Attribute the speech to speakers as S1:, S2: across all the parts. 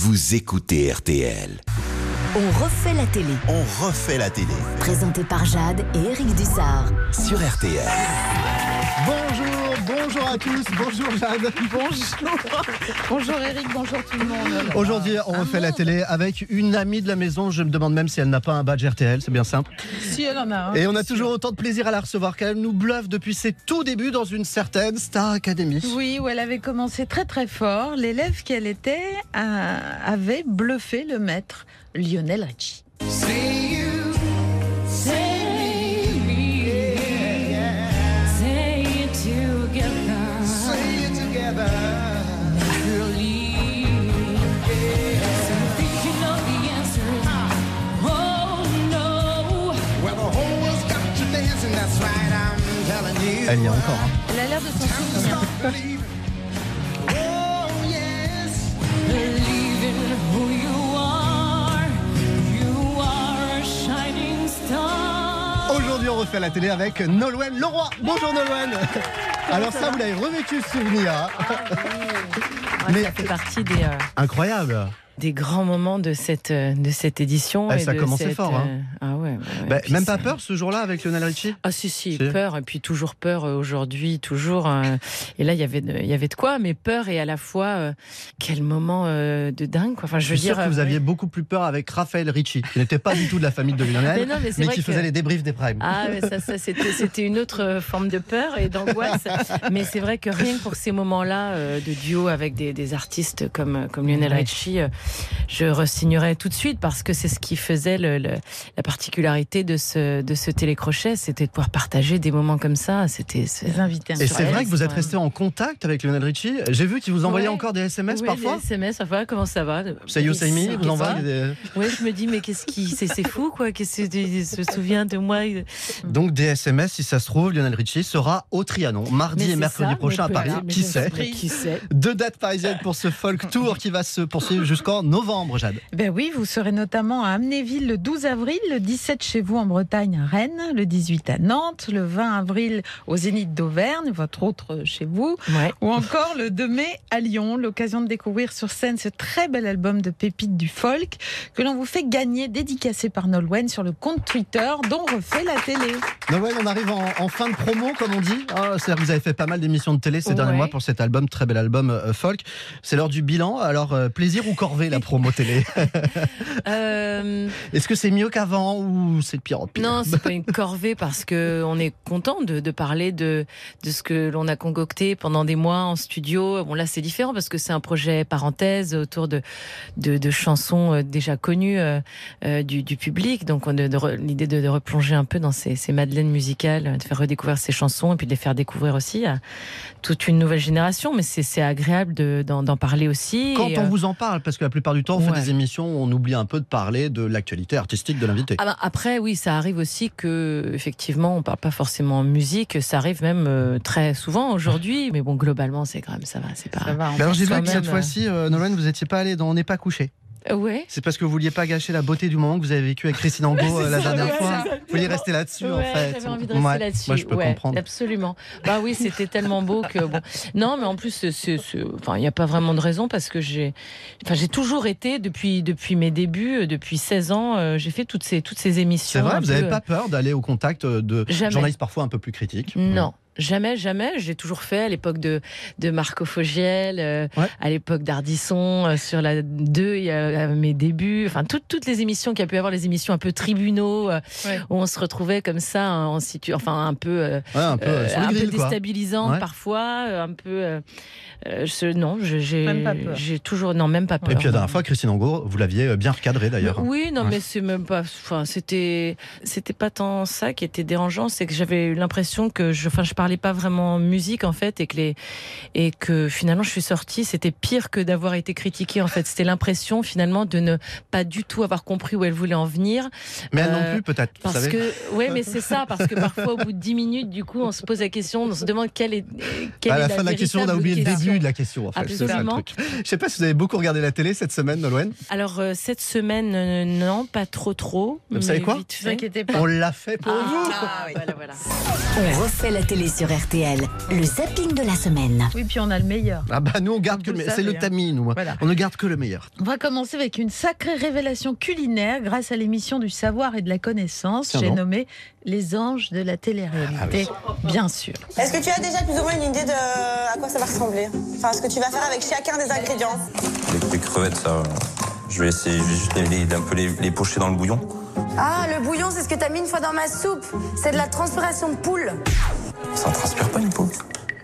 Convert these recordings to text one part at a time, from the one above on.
S1: vous écoutez RTL.
S2: On refait la télé.
S1: On refait la télé
S2: Présenté par Jade et Eric Dussard.
S1: sur RTL.
S3: Bonjour, bonjour à tous, bonjour Jade.
S4: Bonjour. Bonjour Eric, bonjour tout le monde.
S3: Aujourd'hui, on refait la télé avec une amie de la maison. Je me demande même si elle n'a pas un badge RTL, c'est bien simple.
S4: Si elle en a un.
S3: Et on a toujours autant de plaisir à la recevoir car elle nous bluffe depuis ses tout débuts dans une certaine Star Academy.
S4: Oui, où elle avait commencé très très fort. L'élève qu'elle était a- avait bluffé le maître Lionel Richie.
S3: Elle y est encore. hein.
S4: Elle a l'air de s'en souvenir.
S3: Aujourd'hui, on refait la télé avec Nolwenn Leroy. Bonjour Nolwenn. Alors ça, vous l'avez revécu ce souvenir. hein. Mais
S5: Ça fait partie des, euh,
S3: incroyable.
S5: Des grands moments de cette, euh, de cette édition.
S3: Eh,
S5: et
S3: ça a commencé
S5: cette,
S3: fort, hein.
S5: euh, Ah ouais. ouais, ouais.
S3: Bah, même
S5: ça-
S3: pas peur ce jour-là avec Lionel Richie
S5: Ah si, si,
S3: Si.
S5: peur, et puis toujours peur euh, aujourd'hui, toujours. euh, et là, il y avait de- il y avait de quoi, mais peur et à la fois, euh, quel moment euh, de dingue. Quoi. Enfin, je
S3: Je
S5: veux
S3: suis sûr
S5: dire,
S3: que vous aviez beaucoup plus peur avec Raphaël Richie, qui n'était pas du tout de la famille de Lionel,
S5: Mais non, mais
S3: mais qui
S5: que-
S3: faisait les débriefs des primes.
S5: Ah, mais ça, ça c'était, une autre forme de peur et d'angoisse. mais c'est vrai que rien que pour ces moments-là de duo avec des, des artistes comme, comme Lionel. Richie, je resignerais tout de suite parce que c'est ce qui faisait le, le- la particularité de ce, de ce télécrochet, c'était de pouvoir partager des moments comme ça. C'était,
S4: Les invités.
S3: Et c'est vrai que vous êtes resté en contact avec Lionel Richie. J'ai vu qu'il vous envoyait
S5: Ouais.
S3: encore des SMS
S5: Oui,
S3: parfois.
S5: des SMS, parfois, comment ça va?
S3: Say me,
S5: Qu'est-ce
S3: vous envoie des...
S5: Oui, je me dis, mais qu'est-ce qui. C'est, c'est fou, quoi. Qu'est-ce que il se souvient de moi?
S3: Donc des SMS, si ça se trouve, Lionel Richie sera au Trianon, mardi
S5: Mais
S3: et mercredi
S5: ça,
S3: prochain à Paris. Qui sait?
S5: Qui sait?
S3: Deux dates parisiennes pour ce folk tour qui va se poursuivre jusqu'en novembre, Jade.
S4: Ben oui, vous serez notamment à Amnéville le 12 avril, le 17 chez vous en Bretagne à Rennes, le 18 à Nantes, le 20 avril au Zénith d'Auvergne, votre autre chez vous,
S5: Ouais.
S4: ou encore le 2 mai à Lyon, l'occasion de découvrir sur scène ce très bel album de pépites du folk que l'on vous fait gagner, dédicacé par Nolwenn sur le compte Twitter dont refait la télé.
S3: Noël, on arrive en, en fin de promo, comme on dit. Ah, C'est-à-dire que vous avez fait pas mal d'émissions de télé ces derniers mois pour cet album, très bel album euh, folk. C'est l'heure du bilan. Alors, euh, plaisir ou corvée la promo télé
S5: Euh,
S3: Est-ce que c'est mieux qu'avant ou c'est de pire en pire
S5: Non, c'est pas une corvée parce que on est content de, de parler de, de ce que l'on a concocté pendant des mois en studio. Bon là c'est différent parce que c'est un projet parenthèse autour de de, de chansons euh, déjà connues euh, du, du public. Donc on l'idée de, de replonger un peu dans ces, ces madeleines musicales, de faire redécouvrir ces chansons et puis de les faire découvrir aussi à toute une nouvelle génération. Mais c'est agréable de- d'en parler aussi.
S3: Quand
S5: Et,
S3: on
S5: euh,
S3: vous en parle, parce que la plupart du temps, on fait
S5: Ouais.
S3: des émissions où on oublie un peu de parler de l'actualité artistique de l'invité.
S5: Ah bah, après, oui, ça arrive aussi que, effectivement, on parle pas forcément musique. Ça arrive même euh, très souvent aujourd'hui. Mais bon, globalement, c'est quand même, ça va, c'est pas.
S4: Ça va,
S3: alors j'ai vu que
S5: même,
S3: cette fois-ci, euh, Nolan, vous n'étiez pas allé dans On n'est pas couché.
S5: Ouais.
S3: C'est parce que vous vouliez pas gâcher la beauté du moment que vous avez vécu avec Christine Angot euh, la
S5: ça,
S3: dernière
S5: ouais,
S3: fois.
S5: ça.
S3: Vous vouliez rester là-dessus en fait.
S5: J'avais envie de rester
S3: Ouais,
S5: là-dessus.
S3: Moi je peux comprendre.
S5: Absolument. Bah oui, c'était tellement beau que bon. Non, mais en plus, enfin, il n'y a pas vraiment de raison parce que j'ai, enfin, j'ai toujours été depuis depuis mes débuts, euh, depuis 16 ans, euh, j'ai fait toutes ces toutes ces émissions.
S3: C'est vrai, vous n'avez pas peur d'aller au contact de
S5: Jamais.
S3: journalistes parfois un peu plus critiques?
S5: Non. Jamais, jamais. J'ai toujours fait à l'époque de, de Marco Fogiel, euh,
S3: Ouais.
S5: à l'époque d'Ardisson, euh, sur la 2, il y a à mes débuts. Enfin, toutes, toutes les émissions qu'il y a pu y avoir, les émissions un peu tribunaux, euh,
S4: Ouais.
S5: où on se retrouvait comme ça, hein, en situ enfin, un peu, euh,
S3: Ouais, un peu
S5: euh, un peu déstabilisant
S3: Ouais.
S5: parfois, euh, un peu. je- non, j'ai
S4: Même pas peur.
S5: j'ai toujours. Non, même pas peur.
S3: Et puis la dernière fois, Christine Angot, vous l'aviez bien recadré d'ailleurs.
S5: Oui, non,
S3: Ouais.
S5: mais c'est même pas. Enfin, c'était, c'était pas tant ça qui était dérangeant, c'est que j'avais eu l'impression que je, enfin, je parlais pas vraiment musique en fait, et que les, et que finalement je suis sortie, c'était pire que d'avoir été critiquée en fait. C'était l'impression finalement de ne pas du tout avoir compris où elle voulait en venir,
S3: Mais elle non
S5: Euh,
S3: plus peut-être, vous
S5: parce
S3: savez.
S5: que, ouais, mais c'est ça, parce que parfois au bout de 10 minutes, du coup, on se pose la question, on se demande quelle est, quelle
S3: à
S5: est
S3: la fin de la question, on a oublié le début de la question en fait. C'est ça le
S5: Absolument.
S3: truc. Je sais pas si vous avez beaucoup regardé la télé cette semaine, Nolwenn.
S5: Alors euh, cette semaine, euh, non, pas trop trop.
S3: Vous savez quoi
S4: vous inquiétez pas.
S3: On l'a fait pour vous.
S5: Ah, voilà, voilà.
S2: On refait la télé sur RTL. Le zapping de la semaine.
S4: Oui, puis on a le meilleur.
S3: Ah bah nous on garde que le
S4: le
S3: meilleur. C'est le
S4: hein.
S3: tamis, nous.
S4: Voilà.
S3: On ne garde que le meilleur.
S4: On va commencer avec une sacrée révélation culinaire grâce à l'émission du savoir et de la connaissance. J'ai nommé Les anges de la télé-réalité, bien sûr.
S6: Est-ce que tu as déjà plus ou moins une idée de à quoi ça va ressembler? Enfin, ce que tu vas faire avec chacun des ingrédients
S7: Les, crevettes, ça, euh, je vais essayer, je vais juste les, les- un peu les, les pocher dans le bouillon.
S8: Ah, le bouillon, c'est ce que t'as mis une fois dans ma soupe. C'est de la transpiration de poule.
S7: Ça ne transpire pas une peau.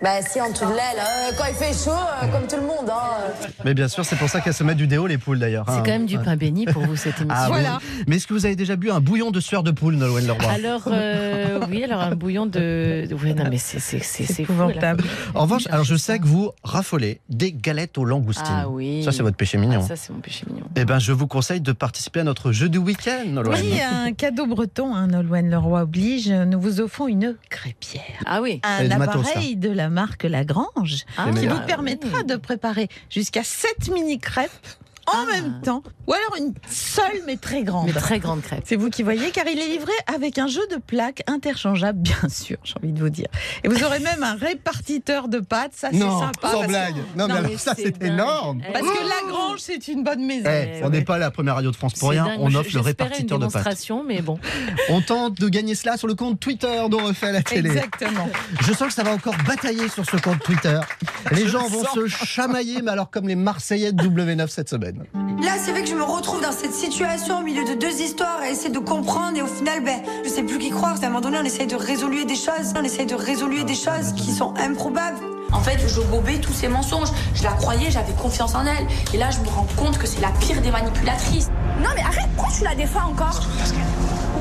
S8: Bah si, en dessous de l'aile. euh, quand il fait chaud, euh, comme tout le monde. Hein.
S3: Mais bien sûr, c'est pour ça qu'elles se mettent du déo, les poules d'ailleurs.
S5: C'est
S3: hein.
S5: quand même du pain béni pour vous cette émission.
S3: Ah, oui.
S4: Voilà.
S3: Mais est-ce que vous avez déjà bu un bouillon de sueur de poule, Nolwenn Leroy?
S5: Alors euh, oui, alors un bouillon de. Ouais, non mais c'est c'est c'est
S4: C'est
S5: c'est fou,
S4: épouvantable.
S3: En revanche, alors je sais que vous raffolez des galettes aux langoustines.
S5: Ah oui.
S3: Ça, c'est votre péché mignon.
S5: Ah, ça c'est mon péché mignon.
S3: Eh ben, je vous conseille de participer à notre jeu du week-end, Nolwenn.
S4: Oui, un cadeau breton, un Nolwenn Leroy oblige. Nous vous offrons une crêpière.
S5: Ah oui.
S4: Un appareil de la marque Lagrange
S5: Ah,
S4: qui vous permettra de préparer jusqu'à 7 mini crêpes en
S5: Ah.
S4: même temps, ou alors une seule mais très grande.
S5: Mais très grande crêpe.
S4: C'est vous qui voyez, car il est livré avec un jeu de plaques interchangeable, bien sûr, j'ai envie de vous dire. Et vous aurez même un répartiteur de pâtes, ça c'est sympa.
S3: sans
S4: parce que-
S3: blague. Non, mais
S5: Non,
S3: alors,
S5: mais
S3: ça,
S5: c'est
S3: énorme.
S5: Eh,
S4: Parce que Lagrange, c'est une bonne maison.
S3: Eh, on
S5: ouais.
S3: n'est pas la première radio de France pour rien.
S5: dingue.
S3: On offre le répartiteur
S5: une
S3: de pâtes.
S5: mais bon.
S3: On tente de gagner cela sur le compte Twitter dont refait la télé.
S4: Exactement.
S3: Je sens que ça va encore batailler sur ce compte Twitter. Les gens vont se chamailler, mais alors comme les Marseillais de W9 cette semaine.
S8: Là, c'est vrai que je me retrouve dans cette situation au milieu de deux histoires et essayer de comprendre. Et au final, ben, je sais plus qui croire. À un moment donné, on essaye de résoudre des choses. On essaye de résoudre des choses qui sont improbables.
S9: En fait, je gobais tous ces mensonges. Je la croyais, j'avais confiance en elle. Et là, je me rends compte que c'est la pire des manipulatrices.
S6: Non, mais arrête, pourquoi tu la défends encore?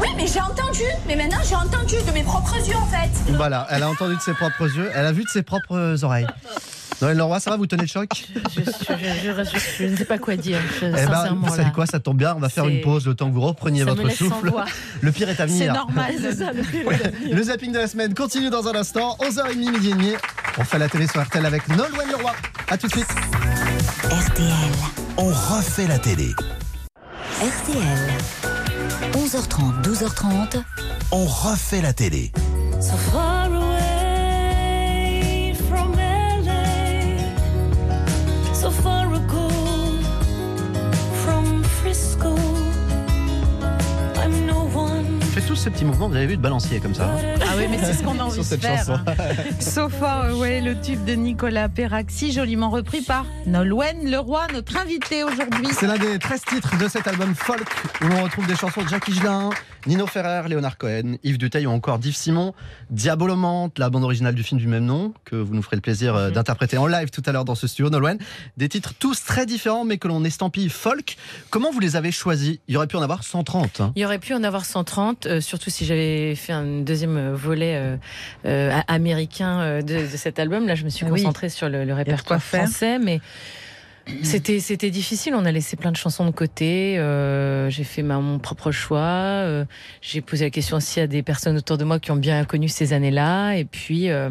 S6: Oui, mais j'ai entendu. Mais maintenant, j'ai entendu de mes propres yeux, en fait.
S3: Voilà, elle a entendu de ses propres yeux, elle a vu de ses propres oreilles. Noël Leroy, ça va, vous tenez le choc?
S5: Je, je- je- je- je ne sais pas quoi dire. je-
S3: Eh ben,
S5: sincèrement,
S3: vous savez
S5: là.
S3: quoi, ça tombe bien, on va faire
S5: C'est-
S3: une pause le temps que vous repreniez
S5: Ça
S3: votre souffle. Le pire est à
S4: C'est
S3: venir.
S4: normal. c'est ça.
S3: Le zapping de la semaine continue dans un instant, 11h30, midi et demi. On fait la télé sur RTL avec Nolwenn Leroy. A tout de suite.
S2: RTL.
S1: On refait la télé.
S2: RTL. 11h30, 12h30.
S1: On refait la télé.
S3: Tous ce petit mouvement, vous avez vu, de balancier comme ça. hein,
S4: Ah oui, mais c'est ce qu'on a envie
S3: sur
S4: de
S3: cette
S4: faire.
S3: chanson.
S4: So far away, le tube de Nicolas Perrac, si joliment repris par Nolwenn Leroy, notre invité aujourd'hui.
S3: C'est l'un des 13 titres de cet album folk où on retrouve des chansons de Jacques Higelin, Nino Ferrer, Léonard Cohen, Yves Duteil ou encore Yves Simon, Diabolomante, la bande originale du film du même nom, que vous nous ferez le plaisir euh, d'interpréter en live tout à l'heure dans ce studio, Nolwenn. Des titres tous très différents mais que l'on estampille folk. Comment vous les avez choisis? Il y aurait pu en avoir 130. hein.
S5: Il y aurait pu en avoir 130, euh, surtout si j'avais fait un deuxième volet euh, euh, a- américain euh, de, de cet album. Là, je me suis
S4: Ah oui.
S5: concentrée sur le, le répertoire français, mais c'était c'était difficile. On a laissé plein de chansons de côté. euh, j'ai fait ma, mon propre choix. euh, j'ai posé la question aussi à des personnes autour de moi qui ont bien connu ces années-là. Et puis, euh,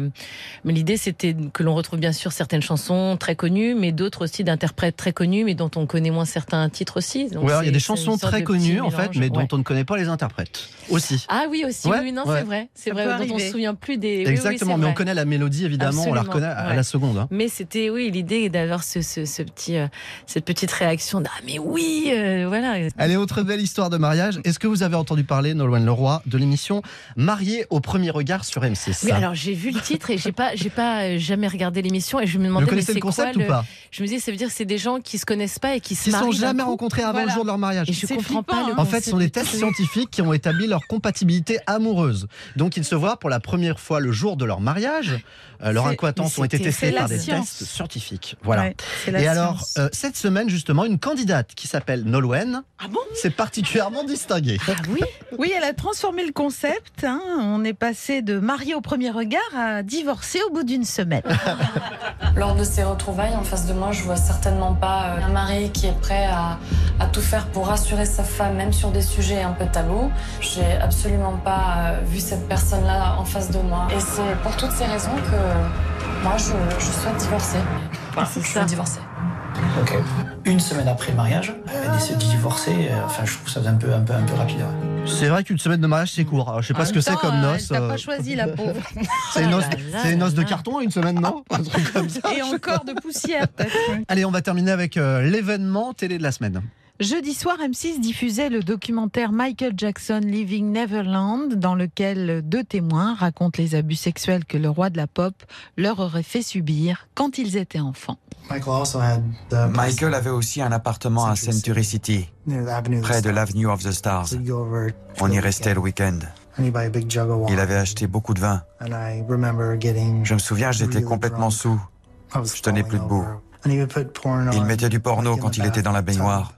S5: mais l'idée c'était que l'on retrouve bien sûr certaines chansons très connues, mais d'autres aussi d'interprètes très connus, mais dont on connaît moins certains titres aussi. Donc
S3: Ou alors il y a des chansons très
S5: de
S3: connues en fait, mais dont
S5: Ouais.
S3: on ne connaît pas les interprètes aussi.
S5: Ah oui aussi,
S3: Ouais,
S5: oui, non,
S3: ouais.
S5: c'est vrai, c'est vrai, dont on se souvient plus des. oui, oui,
S3: Exactement, mais on connaît la mélodie évidemment, on la reconnaît à
S5: ouais.
S3: la seconde. hein.
S5: Mais c'était oui l'idée d'avoir ce, ce, ce petit euh, cette petite réaction ah mais oui euh, voilà.
S3: Allez, autre belle histoire de mariage. Est-ce que vous avez entendu parler, Nolwenn Leroy, de l'émission Marié au premier regard sur M6
S5: Oui, alors j'ai vu le titre et j'ai pas j'ai pas euh, jamais regardé l'émission et je me
S3: Vous
S5: demandais mais
S3: connaissez
S5: c'est
S3: le concept
S5: quoi
S3: ou pas?
S5: Je me disais ça veut dire que c'est des gens qui se connaissent pas et qui se
S3: Qui
S5: marient
S3: sont jamais rencontrés avant
S4: Voilà.
S3: le jour de leur mariage.
S5: Et je comprends
S4: flippant,
S5: pas le
S4: hein.
S3: En fait, ce sont des tests scientifiques qui ont établi leur compatibilité amoureuse. Donc, ils se voient pour la première fois le jour de leur mariage. Euh, leurs incohérences ont été testées par des
S4: science.
S3: tests scientifiques. Voilà.
S4: Ouais,
S3: Et alors,
S4: science.
S3: euh, cette semaine, justement, une candidate qui s'appelle Nolwenn
S5: Ah bon?
S3: s'est particulièrement distinguée.
S5: Ah oui?
S4: Oui, elle a transformé le concept. hein. On est passé de marié au premier regard à divorcé au bout d'une semaine.
S9: Lors de ces retrouvailles, en face de moi, je vois certainement pas euh, un mari qui est prêt à, à tout faire pour rassurer sa femme, même sur des sujets un peu tabous. J'ai absolument pas euh, vu cette personne-là en face de moi. Et c'est pour toutes ces raisons que moi, je, je souhaite divorcer.
S5: C'est
S9: je
S5: ça.
S9: veux
S10: Une semaine après le mariage, elle décide de divorcer. euh, Enfin, je trouve ça un peu, un peu, un peu rapide. ouais.
S3: C'est vrai qu'une semaine de mariage, c'est court. Alors, je sais pas
S4: En
S3: ce que c'est comme
S4: euh,
S3: noce.
S4: T'as
S3: euh,
S4: pas choisi la pauvre.
S3: C'est une noce,
S5: Oh
S3: une noce de carton, une semaine, non Un truc comme ça.
S4: Et encore de poussière, peut-être.
S3: Allez, on va terminer avec euh, l'événement télé de la semaine.
S4: Jeudi soir, M6 diffusait le documentaire Michael Jackson Living Neverland, dans lequel deux témoins racontent les abus sexuels que le roi de la pop leur aurait fait subir quand ils étaient enfants.
S10: Michael avait aussi un appartement à Century City, près de l'Avenue of the Stars. On y restait le week-end. Il avait acheté beaucoup de vin. Je me souviens, j'étais complètement sous. Je tenais plus debout. Il mettait du porno quand il était dans la baignoire.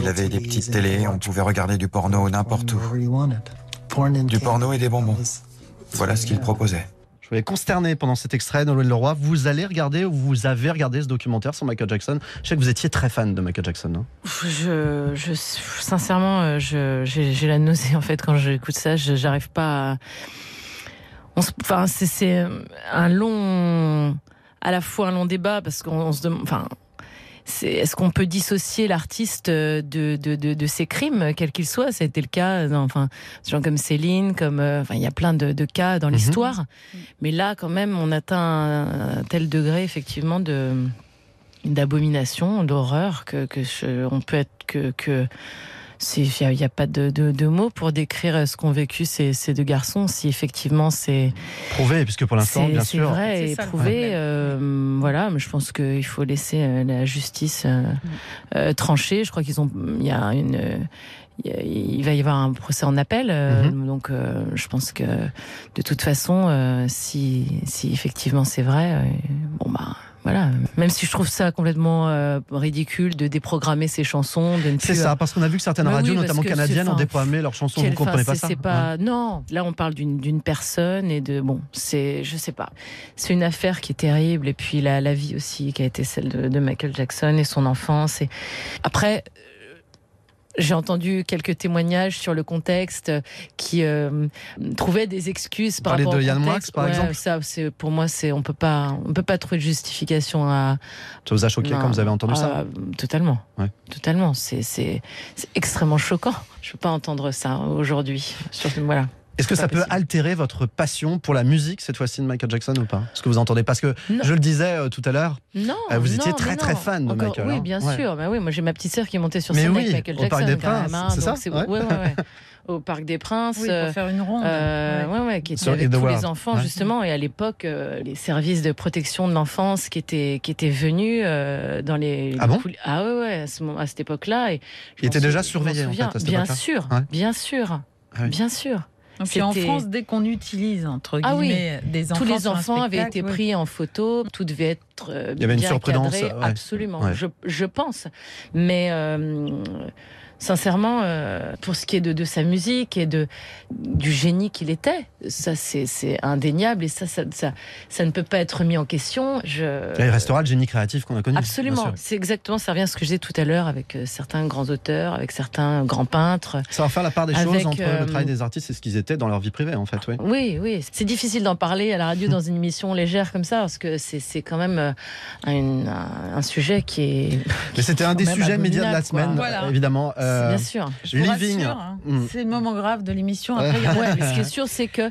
S10: Il avait des petites télés, on pouvait regarder du porno n'importe où. Du porno et des bonbons. Voilà ce qu'il proposait.
S3: Je voulais consterné pendant cet extrait Nolwenn Leroy. Vous allez regarder ou vous avez regardé ce documentaire sur Michael Jackson? Je sais que vous étiez très fan de Michael Jackson. hein.
S5: Je, je, sincèrement, euh, je- j'ai la nausée en fait quand j'écoute ça. Je- J'arrive pas. À... On se- Enfin, c'est- c'est un long, à la fois un long débat parce qu'on on se demande. Enfin, est-ce qu'on peut dissocier l'artiste de, de, de, de ses crimes, quels qu'ils soient? Ça a été le cas, dans, enfin, des gens comme Céline, comme, euh, enfin, il y a plein de, de cas dans l'histoire. Mais là, quand même, on atteint un, un tel degré, effectivement, de d'abomination, d'horreur que, que je- on peut être que que il n'y a, pas de, de, de mots pour décrire ce qu'ont vécu ces, ces deux garçons. Si effectivement c'est
S3: Prouvé, puisque pour l'instant,
S5: c'est
S3: bien
S5: c'est
S3: sûr.
S5: vrai
S4: C'est
S5: et
S4: ça, le
S5: prouvé. euh, voilà, mais je pense qu'il faut laisser euh, la justice euh, euh, trancher. Je crois qu'ils ont, il y a une, euh, il a- va y avoir un procès en appel. euh, Donc, euh, je pense que de toute façon, euh, si, si effectivement c'est vrai, euh, bon bah. Voilà, même si je trouve ça complètement euh, ridicule de déprogrammer ces chansons, de ne
S3: C'est ça, parce qu'on a vu que certaines
S5: Mais
S3: radios,
S5: oui,
S3: notamment canadiennes, ont déployé leurs chansons. Vous ne comprenez pas ça
S5: C'est pas non. Là, on parle d'une d'une personne et de bon, c'est je sais pas. C'est une affaire qui est terrible et puis la, la vie aussi qui a été celle de, de Michael Jackson et son enfance. Et après. J'ai entendu quelques témoignages sur le contexte euh, qui euh, trouvaient des excuses par rapport
S3: de
S5: au
S3: Yann Moix,
S5: contexte.
S3: par
S5: Ouais,
S3: exemple
S5: Ça, c'est pour moi, c'est on peut pas, on peut pas trouver de justification à,
S3: Ça vous a choqué
S5: non.
S3: quand vous avez entendu ça
S5: Ah, Totalement.
S3: Ouais.
S5: Totalement. C'est extrêmement choquant. Je peux pas entendre ça aujourd'hui. Voilà.
S3: Est-ce que ça peut altérer votre passion pour la musique, cette fois-ci de Michael Jackson ou pas? Ce que vous entendez Parce que,
S5: Non.
S3: je le disais euh, tout à l'heure,
S5: Non.
S3: Euh, vous étiez
S5: non,
S3: très, très fan de
S5: Encore-
S3: Michael,
S5: Oui,
S3: hein.
S5: bien
S3: Ouais.
S5: sûr. Bah oui, moi j'ai ma petite sœur qui est montée sur scène
S3: oui,
S5: avec Michael
S3: au
S5: Jackson.
S3: Parc des Princes,
S5: hein,
S3: c'est ça
S5: ouais,
S3: Ouais.
S5: ouais, ouais. Au Parc des Princes.
S4: Oui,
S5: euh,
S4: pour faire une ronde.
S5: euh,
S4: Ouais.
S5: ouais, ouais, qui était
S3: Sur
S5: avec tous
S3: World.
S5: les enfants
S3: Ouais.
S5: justement et à l'époque euh, les services de protection de l'enfance qui étaient qui étaient venus euh, dans les
S3: Ah bon
S5: ah ouais ouais à, ce moment- à cette époque-là et je
S3: Il
S5: m'en
S3: était déjà
S5: sou- je m'en
S3: surveillé, en fait, à cette
S5: bien
S3: époque-là.
S5: sûr
S3: Ouais.
S5: bien sûr
S3: Ah
S5: bien sûr
S4: puis en France, dès qu'on utilise entre
S5: Ah oui.
S4: guillemets des enfants,
S5: tous les
S4: sur un
S5: enfants avaient été
S4: oui.
S5: pris en photo, tout devait être euh,
S3: Il y avait une
S5: bien
S3: surprudence,
S5: cadré,
S3: ouais.
S5: absolument,
S3: Ouais.
S5: Je, je pense. Mais euh, sincèrement, euh, pour ce qui est de, de sa musique et de du génie qu'il était, ça c'est c'est indéniable et ça ça, ça ça ne peut pas être mis en question. Je
S3: il restera le génie créatif qu'on a connu.
S5: Absolument, c'est exactement, ça revient à ce que je disais tout à l'heure avec euh, certains grands auteurs, avec certains grands peintres.
S3: Ça va faire la part des choses entre
S5: euh,
S3: le travail des artistes et ce qu'ils étaient dans leur vie privée, en fait. Oui.
S5: Oui, oui. C'est difficile d'en parler à la radio dans une émission légère comme ça, parce que c'est c'est quand même euh, un, sujet qui est.
S3: Mais c'était un des sujets médias de la semaine,
S4: Voilà.
S3: évidemment. Euh,
S5: Bien sûr.
S4: Je vous
S3: Living.
S4: rassure, hein,
S3: Mm.
S4: C'est le moment grave de l'émission. Après,
S5: Ouais, mais ce qui est sûr, c'est que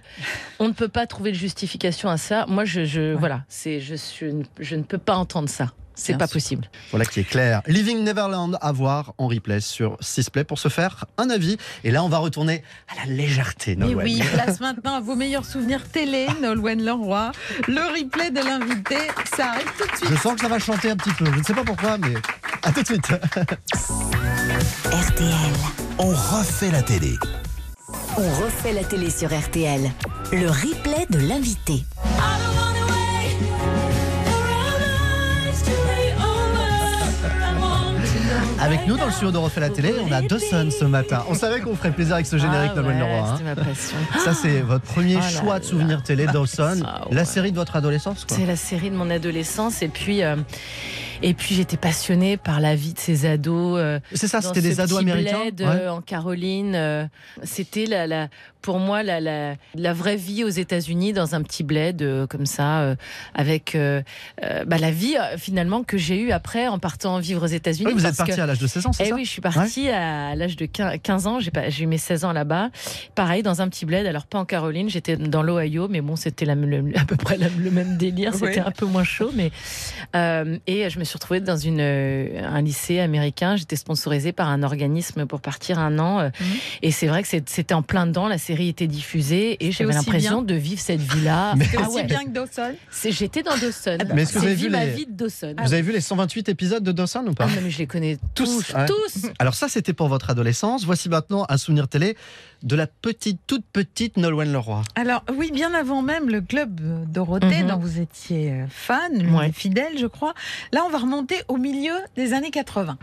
S5: on ne peut pas trouver de justification à ça. Moi, je, je voilà, c'est je, suis- je ne peux pas entendre ça. C'est pas
S4: sûr.
S5: possible.
S3: Voilà qui est clair. Living Neverland à voir en replay sur Sisplay pour se faire un avis. Et là, on va retourner à la légèreté,
S4: Mais
S3: Nolwenn.
S4: oui, place maintenant à vos meilleurs souvenirs télé, Nolwenn Leroy. Le replay de l'invité, ça arrive tout de suite.
S3: Je sens que ça va chanter un petit peu. Je ne sais pas pourquoi, mais à tout de suite.
S2: RTL.
S1: On refait la télé.
S2: On refait la télé sur RTL. Le replay de l'invité.
S3: Avec nous dans le studio de Refait la télé, on a Dawson ce matin. On savait qu'on ferait plaisir avec ce générique,
S5: Ah
S3: Nolwenn
S5: ouais,
S3: Leroy. hein.
S5: Ma passion.
S3: Ça, c'est votre premier
S5: Oh là
S3: choix de
S5: là.
S3: souvenir télé, Dawson.
S5: Ah
S3: La série de votre adolescence.
S5: C'est la série de mon adolescence et puis euh, Et puis j'étais passionnée par la vie de ces ados. euh,
S3: C'est ça, c'était des ados américains
S5: bled,
S3: Ouais.
S5: euh, en Caroline. euh, c'était la, la, pour moi la, la, la vraie vie aux États-Unis dans un petit bled comme ça, avec bah, la vie finalement que j'ai eue après en partant vivre aux États-Unis.
S3: Oui, vous êtes
S5: parce
S3: parti
S5: que-
S3: à l'âge de 16 ans, c'est
S5: eh
S3: ça
S5: oui, je suis partie à l'âge de 15 15 ans. J'ai eu mes 16 ans là-bas. Pareil, dans un petit bled. Alors, pas en Caroline, j'étais dans l'Ohio, mais bon, c'était à peu près la- le même délire. C'était
S4: Oui.
S5: un peu moins chaud, mais. euh, et je me suis retrouvée dans une, euh, un lycée américain. J'étais sponsorisée par un organisme pour partir un an. euh, Et c'est vrai que c'était en plein dedans. La série était diffusée et j'avais l'impression de vivre cette vie-là.
S3: Mais-
S4: C'est
S5: Ah
S4: aussi
S5: ouais.
S4: bien que Dawson.
S5: C'est- J'étais dans Dawson.
S3: Mais est-ce que vous avez vu
S5: ma
S3: les-
S5: vie de Dawson.
S3: Vous avez vu les 128 épisodes de Dawson ou pas?
S5: Ah non, mais je les connais tous.
S3: ouais.
S5: tous.
S3: Alors ça, c'était pour votre adolescence. Voici maintenant un souvenir télé de la petite, toute petite Nolwenn Leroy.
S4: Alors oui, bien avant même le club Dorothée
S5: Mhm.
S4: dont vous étiez euh, fan,
S5: Ouais.
S4: des fidèles, je crois. Là, on va remonter au milieu des années 80.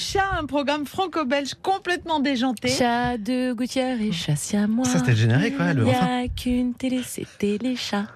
S4: Téléchat, un programme franco-belge complètement déjanté.
S5: Chat de gouttière et chasse à moi.
S3: Ça, c'était le générique, ouais, le
S5: Il n'y a qu'une télé, c'était les chats.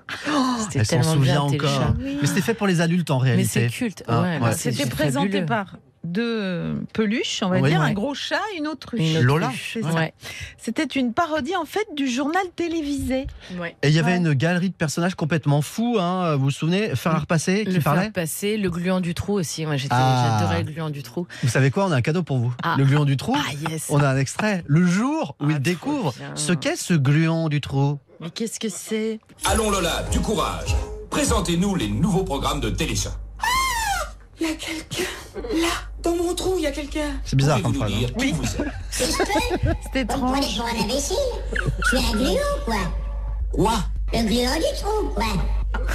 S5: c'était
S3: Elle s'en souvient encore. Mais c'était fait pour les adultes en
S5: Mais
S3: réalité.
S5: c'est culte.
S3: Ah,
S5: ouais,
S4: C'était présenté
S5: fabuleux.
S4: par deux peluches, on va
S3: Oui,
S4: dire,
S3: ouais.
S4: un gros chat, une autruche.
S5: Une
S3: Lola.
S5: autruche. Ouais.
S4: C'était une parodie en fait du journal télévisé.
S5: Ouais.
S3: Et il y avait
S4: Ouais.
S3: une galerie de personnages complètement fous, hein, vous vous souvenez Farah Passé qui
S5: Le
S3: parlait
S5: faire passer, le gluant du trou aussi. Moi, j'étais-
S3: Ah.
S5: j'adorais le gluant du trou.
S3: Vous savez quoi On a un cadeau pour vous.
S5: Ah.
S3: Le gluon du trou.
S5: Ah yes.
S3: On a un extrait. Le jour où
S5: Ah,
S3: il découvre
S5: bien.
S3: ce qu'est ce gluon du trou.
S4: Mais qu'est-ce que c'est?
S11: Allons Lola, du courage. Présentez-nous les nouveaux programmes de Téléchat.
S8: Il y a quelqu'un là, dans mon trou, il y a quelqu'un.
S3: C'est bizarre comme phrase. hein.
S11: dire qui vous êtes
S4: C'était
S12: Vous me prenez
S4: étrange.
S12: pour un imbécile Je suis un gluon, quoi?
S11: Quoi?
S12: Le gluon du trou, quoi?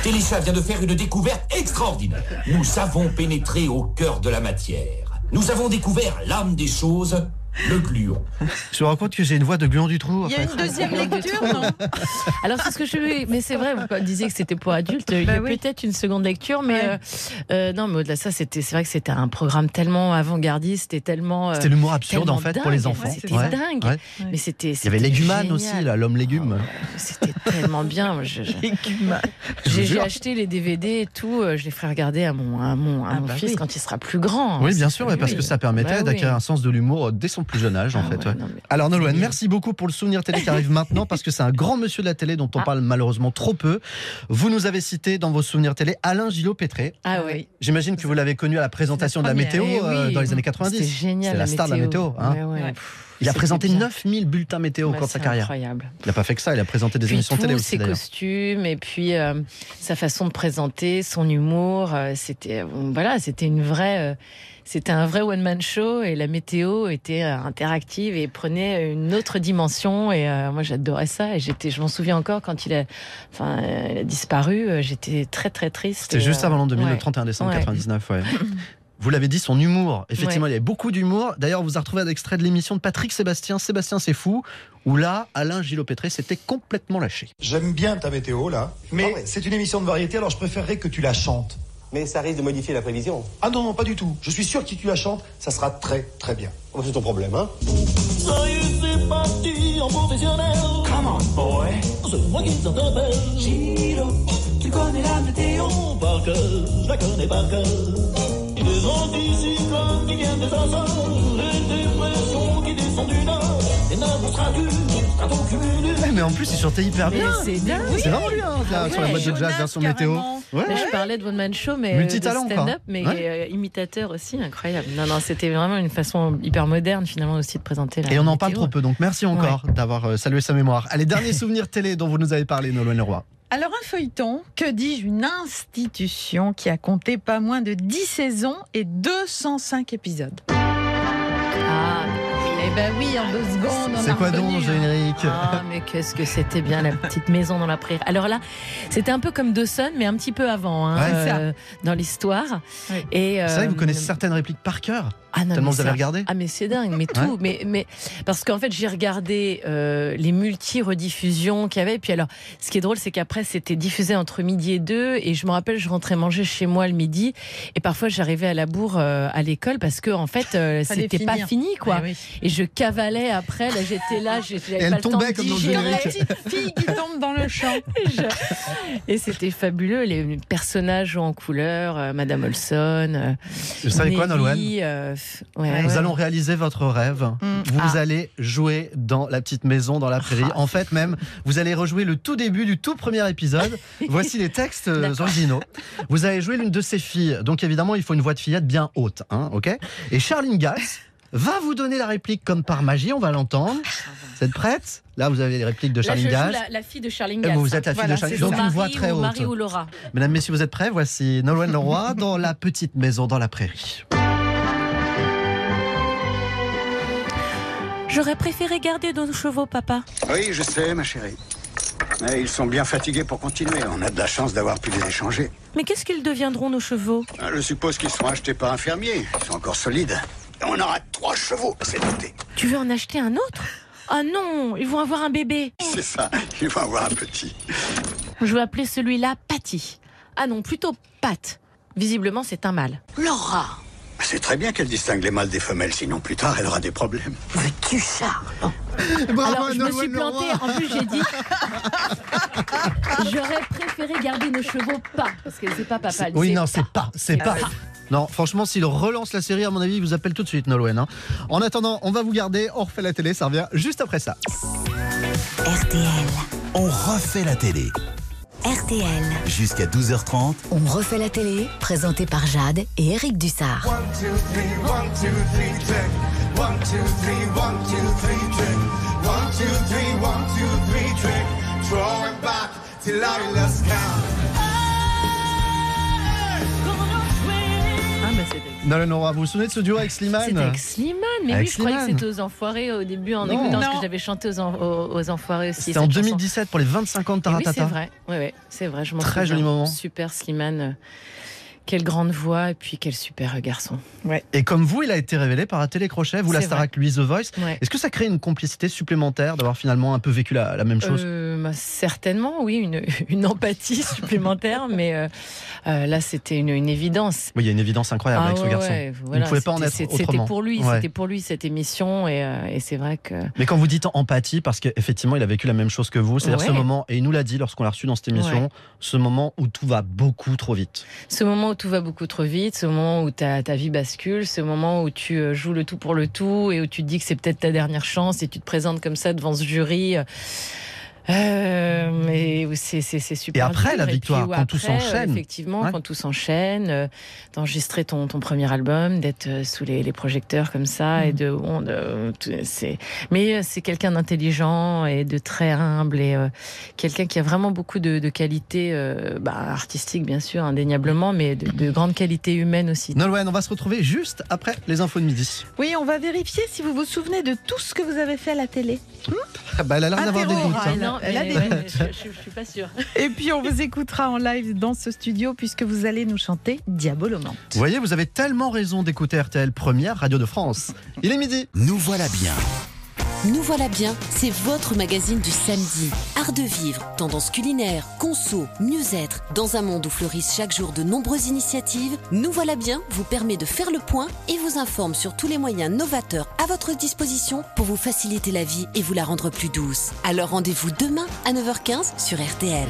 S11: Téléchat vient de faire une découverte extraordinaire. Nous avons pénétré au cœur de la matière. Nous avons découvert l'âme des choses, le gluon.
S3: Je me rends compte que j'ai une voix de gluon du trou.
S4: Il y a une deuxième lecture, non
S5: Alors c'est ce que je mais c'est vrai, vous disiez que c'était pour adultes. Il y
S4: Bah
S5: a
S4: oui.
S5: peut-être une seconde lecture, mais
S4: Ouais.
S5: euh, euh, non, mais au-delà de ça, c'était c'est vrai que c'était un programme tellement avant-gardiste et tellement. euh,
S3: C'était l'humour absurde en fait pour les enfants.
S5: Ouais, C'était
S3: Ouais.
S5: dingue.
S3: Ouais.
S5: Mais c'était.
S3: Il y avait Légumane aussi, là, l'homme légume.
S5: C'était tellement bien. Moi, je- J'ai acheté les DVD et tout. Je les ferai regarder à mon, à mon, à
S4: Ah
S5: mon
S4: bah
S5: fils
S4: oui.
S5: quand il sera plus grand.
S3: Oui, bien sûr, parce que ça permettait
S5: Bah
S3: d'acquérir un sens de l'humour dès son plus jeune âge, en
S5: Ah
S3: fait.
S5: ouais,
S3: ouais.
S5: non, mais-
S3: Alors, Nolwenn, merci beaucoup pour le souvenir télé qui arrive maintenant, parce que c'est un grand monsieur de la télé dont on
S5: Ah.
S3: parle malheureusement trop peu. Vous nous avez cité dans vos souvenirs télé Alain Gillot-Pétré.
S5: Ah oui.
S3: J'imagine que vous l'avez connu à la présentation de la météo euh, dans les années 90.
S5: C'était génial.
S3: C'est la star de la météo. hein.
S5: Ouais.
S3: Il a présenté
S5: bien.
S3: 9000 bulletins météo au
S5: Ouais,
S3: cours de sa
S5: c'est
S3: carrière.
S5: Incroyable.
S3: Il n'a pas fait que ça, il a présenté des
S5: puis
S3: émissions
S5: tous
S3: télé aussi
S5: ses costumes et puis euh, sa façon de présenter, son humour, euh, c'était euh, voilà, c'était une vraie, euh, c'était un vrai one man show et la météo était interactive et prenait une autre dimension et euh, moi j'adorais ça et j'étais, je m'en souviens encore quand il a, enfin, il a disparu, j'étais très très triste.
S3: C'était juste
S5: euh,
S3: avant l'an 2000, le
S5: ouais.
S3: 31 décembre
S5: Ouais.
S3: 99. ouais. Vous l'avez dit, son humour. Effectivement,
S5: Ouais.
S3: il y avait beaucoup d'humour. D'ailleurs, on vous a retrouvé un extrait de l'émission de Patrick Sébastien, Sébastien c'est fou, où là, Alain Gillot-Pétré s'était complètement lâché.
S13: J'aime bien ta météo là, mais c'est une émission de variété, alors je préférerais que tu la chantes.
S14: Mais ça risque de modifier la prévision.
S13: Ah non, non, pas du tout. Je suis sûr que si tu la chantes, ça sera très très bien.
S14: Oh, c'est ton problème, hein
S15: Ça y est, c'est parti en professionnel.
S13: Come on, boy.
S15: C'est moi qui t'interpelle.
S8: Giro, tu connais la météo.
S15: Par cœur, je la connais par cœur. Des anticyclones qui viennent des Açores. Des dépressions qui descendent du nord. Des nappes stratus, stratocumulus.
S3: Ouais, mais en plus, il chantait hyper bien.
S5: c'est dingue.
S3: C'est vraiment bien, là, sur la boîte de jazz version météo. Ouais,
S5: je parlais de One Man Show, mais euh,
S3: Multitalent,
S5: de
S3: quoi.
S5: stand-up, mais
S3: Ouais.
S5: euh, imitateur aussi, incroyable. Non, non, c'était vraiment une façon hyper moderne finalement aussi de présenter la
S3: Et on en parle trop peu, donc merci encore d'avoir euh, salué sa mémoire. Allez, dernier souvenir télé dont vous nous avez parlé, Nolwenn Leroy.
S4: Alors un feuilleton, que dis-je, une institution qui a compté pas moins de 10 saisons et 205 épisodes.
S5: Ah,
S4: Eh ben oui, en deux secondes, on
S3: C'est quoi donc,
S4: reconnu,
S3: générique
S5: Ah, mais qu'est-ce que c'était bien la petite maison dans la prairie. Alors là, c'était un peu comme Dawson, mais un petit peu avant, hein,
S3: Ouais.
S5: euh, dans l'histoire. Et
S3: C'est vrai que vous
S5: euh,
S3: connaissez certaines répliques par cœur.
S5: Ah non,
S3: Tellement
S5: mais
S3: vous avez regardé
S5: Ah mais c'est dingue, mais tout,
S3: Ouais.
S5: mais mais parce qu'en fait j'ai regardé euh, les multi rediffusions qu'il y avait. Et puis alors, ce qui est drôle, c'est qu'après c'était diffusé entre midi et deux, et je me rappelle, je rentrais manger chez moi le midi, et parfois j'arrivais à la bourre euh, à l'école parce que en fait euh, c'était pas fini quoi.
S4: Ouais, oui.
S5: Et je cavalais après, là j'étais là, j'avais
S3: Et elle
S5: pas le temps
S3: tombait
S5: de
S3: comme dans le
S5: digérer.
S3: générique.
S4: Fille qui tombe dans le champ.
S5: Et c'était fabuleux, les personnages en couleur, euh, Madame Olson. euh,
S3: Vous savez quoi, Nolwenn
S5: ouais,
S3: Nous
S5: ouais.
S3: allons réaliser votre rêve. Vous
S5: Ah.
S3: allez jouer dans la petite maison dans la prairie. En fait, même, vous allez rejouer le tout début du tout premier épisode. Voici les textes euh, originaux. Vous allez jouer l'une de ces filles. Donc évidemment, il faut une voix de fillette bien haute, hein, ok Et Charline Gass va vous donner la réplique comme par magie. On va l'entendre. Vous êtes prête Là, vous avez les répliques de Charline Gass.
S5: la, la fille de Charline Gass.
S3: vous êtes la fille
S5: Voilà,
S3: de Charline Donc une voix très haute.
S5: Marie ou Laura.
S3: Mesdames, Messieurs, vous êtes prêts? Voici Nolwenn Leroy dans la petite maison dans la prairie.
S5: J'aurais préféré garder nos chevaux, papa.
S16: Oui, je sais, ma chérie. Mais ils sont bien fatigués pour continuer. On a de la chance d'avoir pu les échanger.
S5: Mais qu'est-ce qu'ils deviendront, nos chevaux?
S16: Ah, Je suppose qu'ils seront achetés par un fermier. Ils sont encore solides. Et on aura trois chevaux cet été.
S5: Tu veux en acheter un autre? Ah non, ils vont avoir un bébé.
S16: C'est ça. Ils vont avoir un petit.
S5: Je vais appeler celui-là Patty. Ah non, plutôt Pat. Visiblement, c'est un mâle.
S16: Laura C'est très bien qu'elle distingue les mâles des femelles, sinon plus tard elle aura des problèmes.
S12: Veux-tu ça
S5: Alors, je me suis plantée. En plus, j'ai dit. J'aurais préféré garder nos chevaux pas. Parce que c'est pas papa.
S3: Oui, non, c'est pas, c'est pas. Non, franchement, s'il relance la série, à mon avis, il vous appelle tout de suite, Nolwenn. hein. En attendant, on va vous garder, on refait la télé, ça revient juste après ça.
S2: RTL.
S1: On refait la télé.
S2: RTL.
S1: Jusqu'à 12h30.
S2: On refait la télé, présenté par Jade et Eric Dussard.
S15: One, two, three, one, two, three, check. One, two, three, one, two, three, check. One, two, three, one, two, three, check. Throw it back till I lost count.
S3: Leroy, vous vous souvenez de ce duo avec Slimane
S5: C'était avec Slimane, mais
S3: Avec
S5: oui, je croyais que c'était aux Enfoirés au début en
S3: Non.
S5: écoutant
S3: Non.
S5: que j'avais chanté aux, en- aux- aux Enfoirés aussi.
S3: C'était en
S5: cette chanson.
S3: 2017 pour les 25 ans de
S5: Et oui,
S3: Taratata.
S5: c'est vrai. Oui, oui, c'est vrai. Je m'en
S3: Très joli moment.
S5: Super Slimane. Quelle grande voix et puis quel super garçon.
S3: Et comme vous, il a été révélé par un télécrochet, vous la Starac, lui The Voice.
S5: Ouais.
S3: Est-ce que ça crée une complicité supplémentaire d'avoir finalement un peu vécu la, la même chose?
S5: Euh, bah, certainement, oui, une, une empathie supplémentaire, mais euh, euh, là, c'était une, une évidence.
S3: Oui, il y a une évidence incroyable
S5: Ah
S3: avec ce
S5: ouais,
S3: garçon.
S5: ouais,
S3: Vous
S5: voilà,
S3: ne pouvez pas en être
S5: c'était-
S3: autrement.
S5: C'était pour lui,
S3: Ouais.
S5: c'était pour lui cette émission, et, euh, et c'est vrai que.
S3: Mais quand vous dites empathie, parce qu'effectivement, il a vécu la même chose que vous, c'est-à-dire
S5: Ouais.
S3: ce moment, et il nous l'a dit lorsqu'on l'a reçu dans cette émission,
S5: Ouais.
S3: ce moment où tout va beaucoup trop vite.
S5: Ce moment où tout va beaucoup trop vite, ce moment où ta, vie bascule, ce moment où tu euh, joues le tout pour le tout et où tu te dis que c'est peut-être ta dernière chance et tu te présentes comme ça devant ce jury. Euh, euh, mais c'est super.
S3: Et après,
S5: dur.
S3: la victoire,
S5: où
S3: quand tout
S5: après, euh,
S3: s'enchaîne.
S5: Effectivement,
S3: Ouais.
S5: quand tout s'enchaîne, euh, d'enregistrer ton, ton premier album, d'être euh, sous les, les projecteurs comme ça,
S3: Mm.
S5: et de, bon, de- tout- c'est. Mais euh, c'est quelqu'un d'intelligent et de très humble et euh, quelqu'un qui a vraiment beaucoup de, de qualités euh, bah, artistiques, bien sûr, indéniablement, mais de, de grandes qualités humaines aussi.
S3: Nolwenn, on va se retrouver juste après les infos de midi.
S4: Oui, on va vérifier si vous vous souvenez de tout ce que vous avez fait à la télé.
S3: Ah bah, elle a l'air d'avoir des doutes. hein.
S4: Oral.
S5: Non,
S4: Elle a
S5: mais
S4: des
S5: ouais,
S4: doutes.
S5: je, je- je suis pas sûre.
S4: Et puis on vous écoutera en live dans ce studio puisque vous allez nous chanter Diabolomante.
S3: Vous voyez, vous avez tellement raison d'écouter RTL Première Radio de France. Il est midi.
S1: Nous voilà bien.
S17: Nous voilà bien, c'est votre magazine du samedi. Art de vivre, tendance culinaire, conso, mieux-être. Dans un monde où fleurissent chaque jour de nombreuses initiatives, Nous voilà bien vous permet de faire le point et vous informe sur tous les moyens novateurs à votre disposition pour vous faciliter la vie et vous la rendre plus douce. Alors rendez-vous demain à 9h15 sur RTL.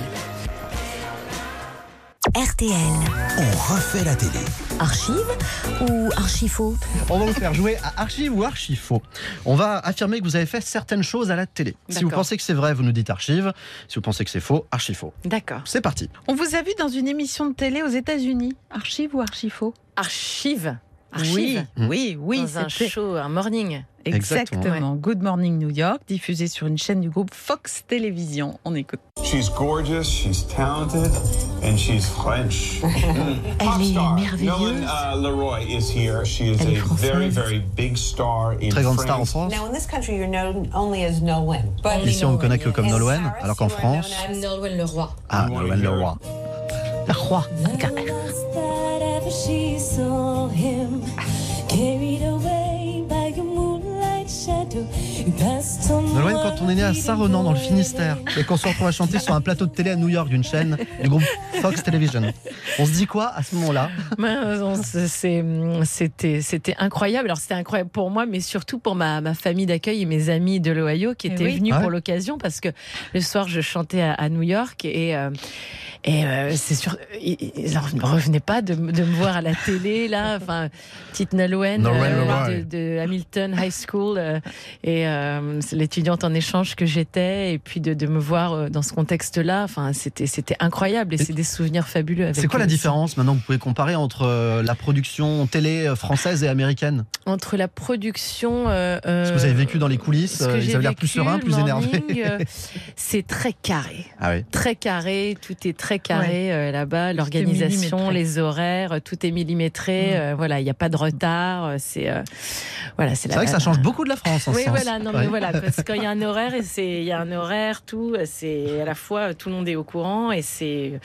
S2: RTL.
S1: On refait la télé.
S2: Archive ou archifaux?
S3: On va vous faire jouer à archive ou archifaux. On va affirmer que vous avez fait certaines choses à la télé. Si vous pensez que c'est vrai, vous nous dites archive. Si vous pensez que c'est faux, archifaux.
S5: D'accord.
S3: C'est parti.
S4: On vous a vu dans une émission de télé aux États-Unis. Archive ou archifaux?
S5: Archive. Archive.
S4: Oui, oui, oui.
S5: Dans un show, un morning.
S4: Exactement.
S3: Exactement.
S4: Good Morning New York, diffusé sur une chaîne du groupe Fox Télévision. On écoute.
S18: She's gorgeous, she's talented, and she's French.
S4: Elle est merveilleuse.
S18: Nolan uh, Leroy is here. She is
S4: Elle est
S18: a very, very big star in
S3: Très grande
S18: France.
S3: star en France.
S19: Now, in this country, you're known only as Nolwenn. But
S3: Ici, on ne connaît que comme Nolwenn, alors qu'en France.
S17: Nolwenn Leroy.
S3: Ah, Nolwenn Leroy.
S4: La roi.
S15: She
S3: Nolwenn, quand on est né à Saint-Renan dans le Finistère et qu'on se retrouve à chanter sur un plateau de télé à New York d'une chaîne du groupe Fox Television, on se dit quoi à ce moment-là?
S5: C'était incroyable. Alors c'était incroyable pour moi, mais surtout pour ma, ma famille d'accueil et mes amis de l'Ohio qui
S4: Eh
S5: étaient
S4: oui.
S5: venus
S3: Ouais.
S5: pour l'occasion parce que le soir je chantais à, à New York et euh, et euh, c'est sûr ils, en revenaient pas de, me- de me voir à la télé là. Enfin petite Nolwenn euh, de, de Hamilton High School euh, et euh, l'étudiante en échange que j'étais et puis de, de me voir euh, dans ce contexte-là. Enfin c'était c'était incroyable et c'est des souvenirs fabuleux.
S3: C'est quoi la différence maintenant que vous pouvez comparer entre euh, la production télé française et américaine?
S5: Entre la production. euh,
S3: Parce que vous avez vécu dans les coulisses,
S5: ce
S3: ils avaient l'air plus
S5: le
S3: plus
S5: euh, c'est très carré.
S3: Ah oui.
S5: Très carré, tout est très carré là-bas. L'organisation, les horaires, tout est millimétré. euh, voilà, il n'y a pas de retard. C'est euh, voilà, c'est
S3: vrai que ça change beaucoup de la France. en ce
S5: oui,
S3: sens.
S5: voilà, non, mais
S3: Ouais.
S5: voilà, parce qu'il y a un horaire et c'est, il y a un horaire, tout, c'est à la fois tout le monde est au courant et c'est,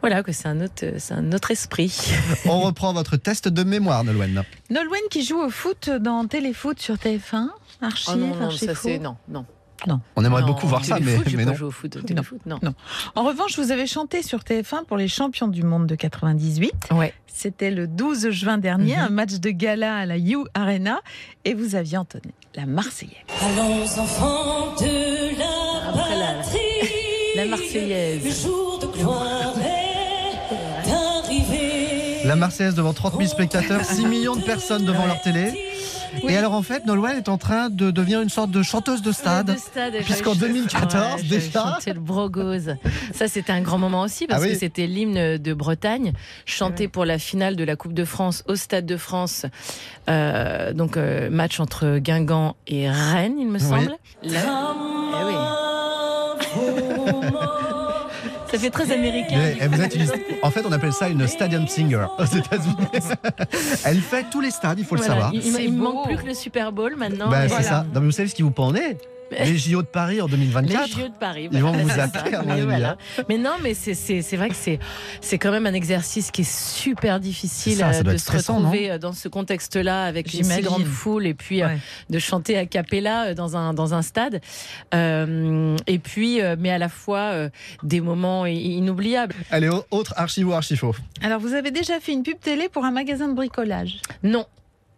S5: voilà, que c'est un autre, c'est un autre esprit.
S3: On reprend votre test de mémoire, Nolwenn.
S4: Nolwenn qui joue au foot dans Téléfoot sur TF1. Archive,
S5: Oh non, non,
S4: archive
S5: ça c'est non, non.
S4: Non.
S3: On aimerait
S5: Non,
S3: beaucoup voir ça, mais, non.
S5: joué au foot, au téléfoot, non.
S4: Non. En revanche, vous avez chanté sur TF1 pour les champions du monde de 98.
S5: Ouais.
S4: C'était le 12 juin dernier,
S5: Mhm.
S4: un match de gala à la You Arena, et vous aviez entonné la Marseillaise.
S15: Allons enfants de la
S5: Après la-
S15: patrie.
S5: la Marseillaise.
S15: Le jour de gloire est arrivé.
S3: La Marseillaise devant 30 000 spectateurs, 6 millions de personnes devant leur télé. Et alors en fait, Nolwenn est en train de devenir une sorte de chanteuse de stade.
S5: De stade,
S3: Puisqu'en
S5: j'avais-
S3: 2014
S5: Ouais,
S3: déjà.
S5: le Brogose. Ça, c'était un grand moment aussi parce
S3: Ah oui.
S5: que c'était l'hymne de Bretagne, chanté pour la finale de la Coupe de France au Stade de France. Euh, donc, euh, match entre Guingamp et Rennes, il me
S3: Oui.
S5: semble. Là- Eh oui. Ça fait très américain.
S3: Mais, eh, vous êtes une- En fait, on appelle ça une stadium singer aux États-Unis. Elle fait tous les stades, il faut le savoir.
S5: Il, il manque plus que le Super Bowl maintenant.
S3: Bah,
S5: Et
S3: c'est
S5: voilà.
S3: ça. Non, mais vous savez ce qui vous pend au nez Les JO de Paris en
S5: Les
S3: 2024.
S5: JO de Paris.
S3: Ils vont vous appeler,
S5: ça. Mais
S3: avis,
S5: voilà. Mais non, mais c'est- vrai que c'est c'est quand même un exercice qui est super difficile
S3: C'est ça, ça
S5: euh, de se
S3: stressant,
S5: retrouver euh, dans ce contexte-là avec une si grande foule et puis euh,
S4: Ouais.
S5: de chanter a cappella dans un dans un stade. Euh, et puis, euh, mais à la fois euh, des moments inoubliables.
S3: Allez, au- autre archive ou archifaux.
S4: Alors, vous avez déjà fait une pub télé pour un magasin de bricolage?
S5: Non.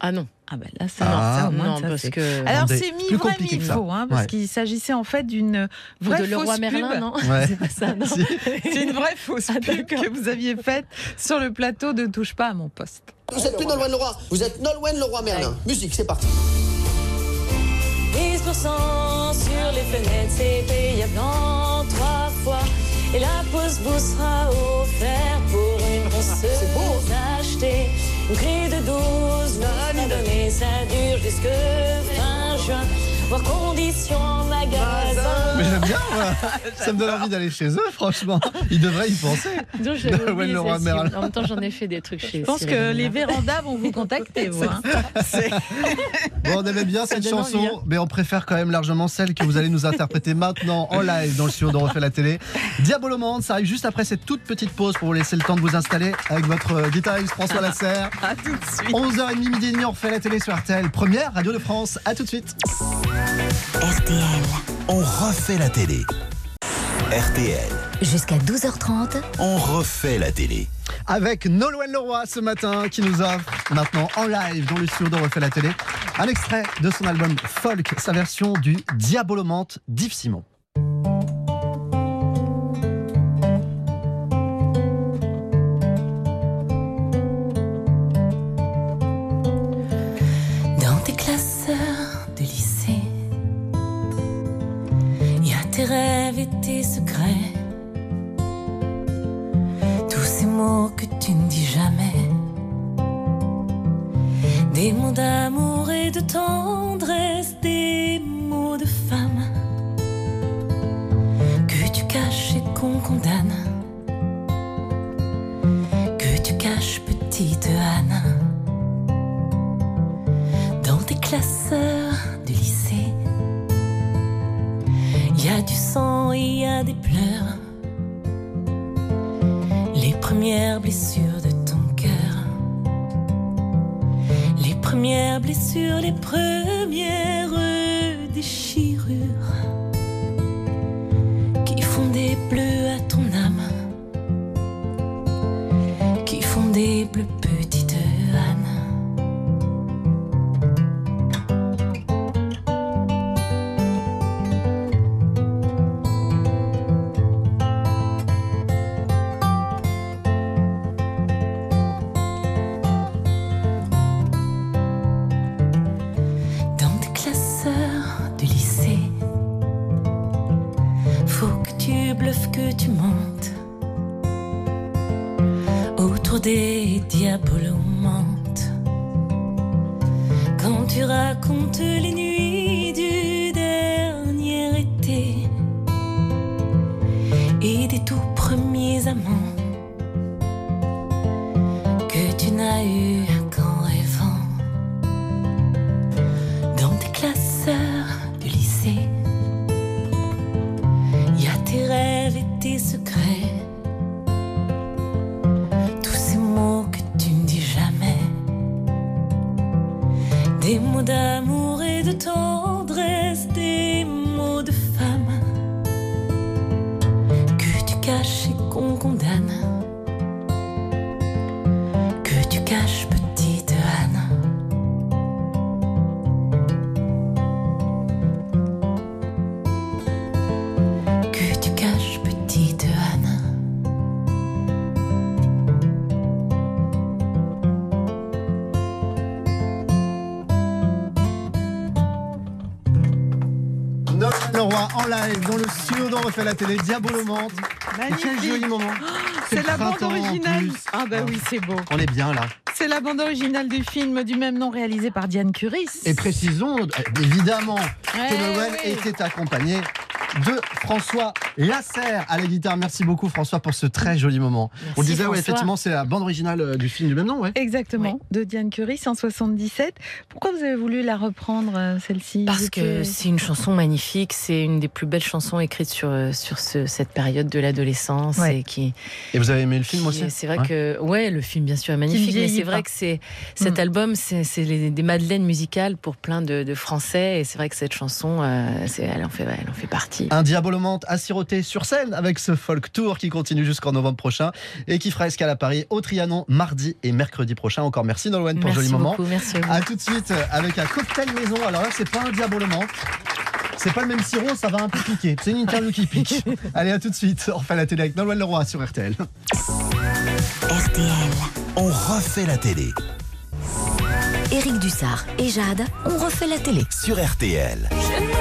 S5: Ah non.
S4: Ah ben là, ça,
S3: Ah,
S4: ça, au moins,
S5: non,
S4: ça,
S5: parce que.
S4: Alors c'est mi vrai mi faux, hein, parce
S3: Ouais.
S4: qu'il s'agissait en fait d'une vraie
S5: de Leroy
S4: fausse
S5: Merlin,
S4: pub.
S5: non
S3: Ouais.
S5: C'est pas ça, non.
S4: C'est une vraie fausse
S5: Ah,
S4: pub que vous aviez faite sur le plateau de Touche pas à mon poste.
S20: Vous êtes plus Nolwenn Leroy, vous êtes Nolwenn Leroy Merlin. Musique, c'est parti.
S9: 10% sur les fenêtres, c'est payable en trois fois. Et la pause vous sera offerte pour une ronceuse achetée. Une de 12 mois donné, ça dure jusque fin juin. Voir conditions en magasin.
S3: Mais j'aime bien, moi. Ça me donne envie d'aller chez eux, franchement. Ils devraient y penser.
S5: Donc, oublié.
S3: Merlin.
S5: En même temps, j'en ai fait des trucs chez.
S4: Je pense
S5: Cyril
S4: que les vérandas vont vous contacter, vous. hein.
S3: Bon, on aimait bien
S5: Ça
S3: cette chanson,
S5: envie, hein.
S3: mais on préfère quand même largement celle que vous allez nous interpréter maintenant en live dans le studio de Refait la télé. Diabolomande, ça arrive juste après cette toute petite pause pour vous laisser le temps de vous installer avec votre euh, guitariste François Lasserre.
S4: À tout de suite.
S3: 11h30 midi et demi, on refait la télé sur RTL, première radio de France. À tout de suite.
S2: RTL.
S1: On refait la télé. RTL.
S2: Jusqu'à 12h30.
S1: On refait la télé.
S3: Avec Nolwenn Leroy ce matin qui nous offre maintenant en live dans le studio de Refait la télé un extrait de son album Folk, sa version du Diabolomante d'Yves Simon.
S9: D'amour et de tendresse,
S3: en live dans le studio d'On refait la télé, Diabolomante. Quel joli moment.
S4: C'est
S3: le
S4: la bande originale. Ah bah oui, c'est beau.
S3: On est bien là.
S4: C'est la bande originale du film du même nom réalisé par Diane Curis.
S3: Et précisons euh, évidemment que Noël était accompagné de François Lasserre à la guitare. Merci beaucoup François pour ce très joli moment.
S4: Merci,
S3: On disait ouais, effectivement c'est la bande originale euh, du film du même nom, ouais.
S4: Exactement, de Diane Curis en 77. Pourquoi vous avez voulu la reprendre, euh, celle-ci
S5: Parce que c'est une chanson magnifique, c'est une des plus belles chansons écrites sur, euh, sur ce- cette période de l'adolescence.
S3: Ouais.
S5: Et, qui,
S3: Et vous avez aimé le film aussi
S5: C'est vrai
S3: Ouais.
S5: que, ouais, le film bien sûr est magnifique, mais c'est vrai que c'est, cet
S4: Mm.
S5: album, c'est des madeleines musicales pour plein de, de Français. Et c'est vrai que cette chanson, euh, elle, en fait, elle en fait partie.
S3: Un diabolomante à siroter sur scène avec ce folk tour qui continue jusqu'en novembre prochain et qui fera escale à Paris au Trianon mardi et mercredi prochain. Encore merci Nolwenn pour le
S5: Merci
S3: joli moment.
S5: beaucoup, merci à vous.
S3: À tout de suite avec un cocktail maison. Alors là, c'est pas un diabolomante. C'est pas le même sirop, ça va un peu piquer. C'est une interview qui pique. Allez, à tout de suite. On refait la télé avec Nolwenn Leroy sur RTL.
S2: RTL.
S1: On refait la télé
S2: Éric Dussard et Jade ont refait la télé.
S1: sur RTL.
S21: Je